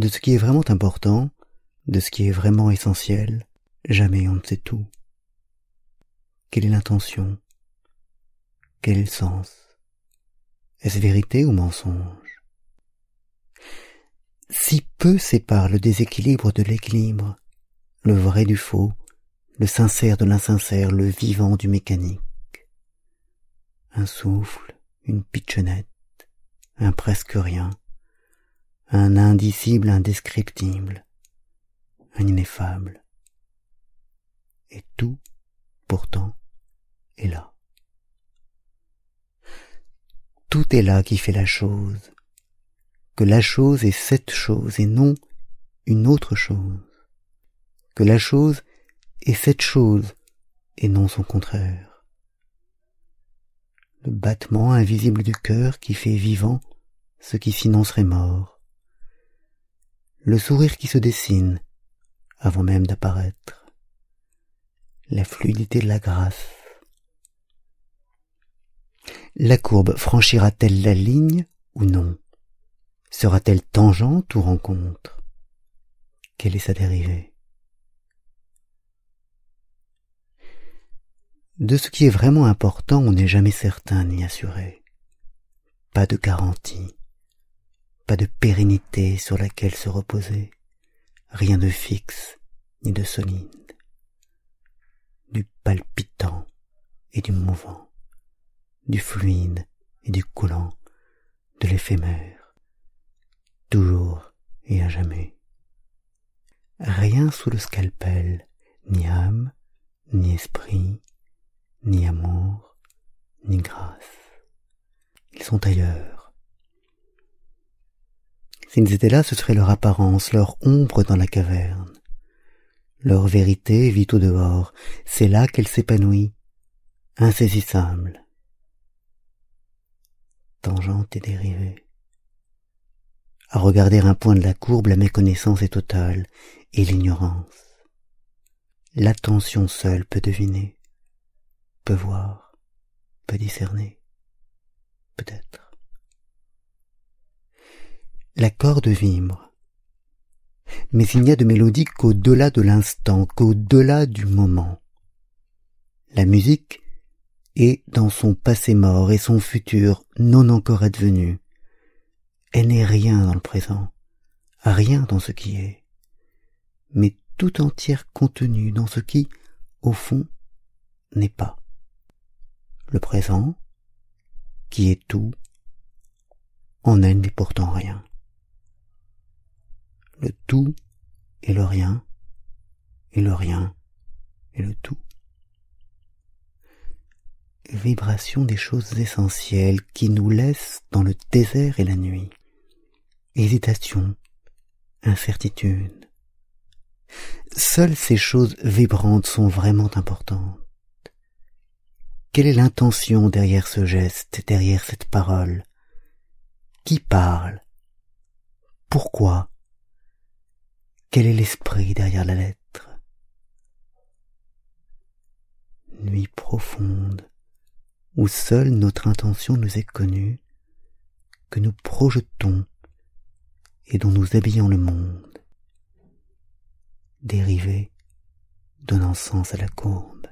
De ce qui est vraiment important, de ce qui est vraiment essentiel, jamais on ne sait tout. Quelle est l'intention? Quel est le sens? Est-ce vérité ou mensonge? Si peu sépare le déséquilibre de l'équilibre, le vrai du faux, le sincère de l'insincère, le vivant du mécanique. Un souffle, une pitchonnette, un presque rien, un indicible indescriptible, un ineffable. Et tout, pourtant, est là. Tout est là qui fait la chose, que la chose est cette chose et non une autre chose, que la chose est cette chose et non son contraire. Le battement invisible du cœur qui fait vivant ce qui sinon serait mort, le sourire qui se dessine avant même d'apparaître, la fluidité de la grâce. La courbe franchira-t-elle la ligne ou non? Sera-t-elle tangente ou rencontre? Quelle est sa dérivée? De ce qui est vraiment important, on n'est jamais certain ni assuré. Pas de garantie pas de pérennité sur laquelle se reposer, rien de fixe ni de solide, du palpitant et du mouvant, du fluide et du coulant, de l'éphémère, toujours et à jamais. Rien sous le scalpel, ni âme, ni esprit, ni amour, ni grâce. Ils sont ailleurs, S'ils étaient là, ce serait leur apparence, leur ombre dans la caverne. Leur vérité vit au dehors, c'est là qu'elle s'épanouit, insaisissable. Tangente et dérivée. À regarder un point de la courbe, la méconnaissance est totale, et l'ignorance. L'attention seule peut deviner, peut voir, peut discerner, peut-être la corde vibre. Mais il n'y a de mélodie qu'au-delà de l'instant, qu'au-delà du moment. La musique est dans son passé mort et son futur non encore advenu. Elle n'est rien dans le présent, rien dans ce qui est, mais tout entière contenue dans ce qui, au fond, n'est pas. Le présent, qui est tout, en elle n'est pourtant rien le tout et le rien, et le rien et le tout. Vibration des choses essentielles qui nous laissent dans le désert et la nuit. Hésitation, incertitude. Seules ces choses vibrantes sont vraiment importantes. Quelle est l'intention derrière ce geste, derrière cette parole? Qui parle? Pourquoi? Quel est l'esprit derrière la lettre? Nuit profonde, où seule notre intention nous est connue, que nous projetons et dont nous habillons le monde, dérivés donnant sens à la courbe.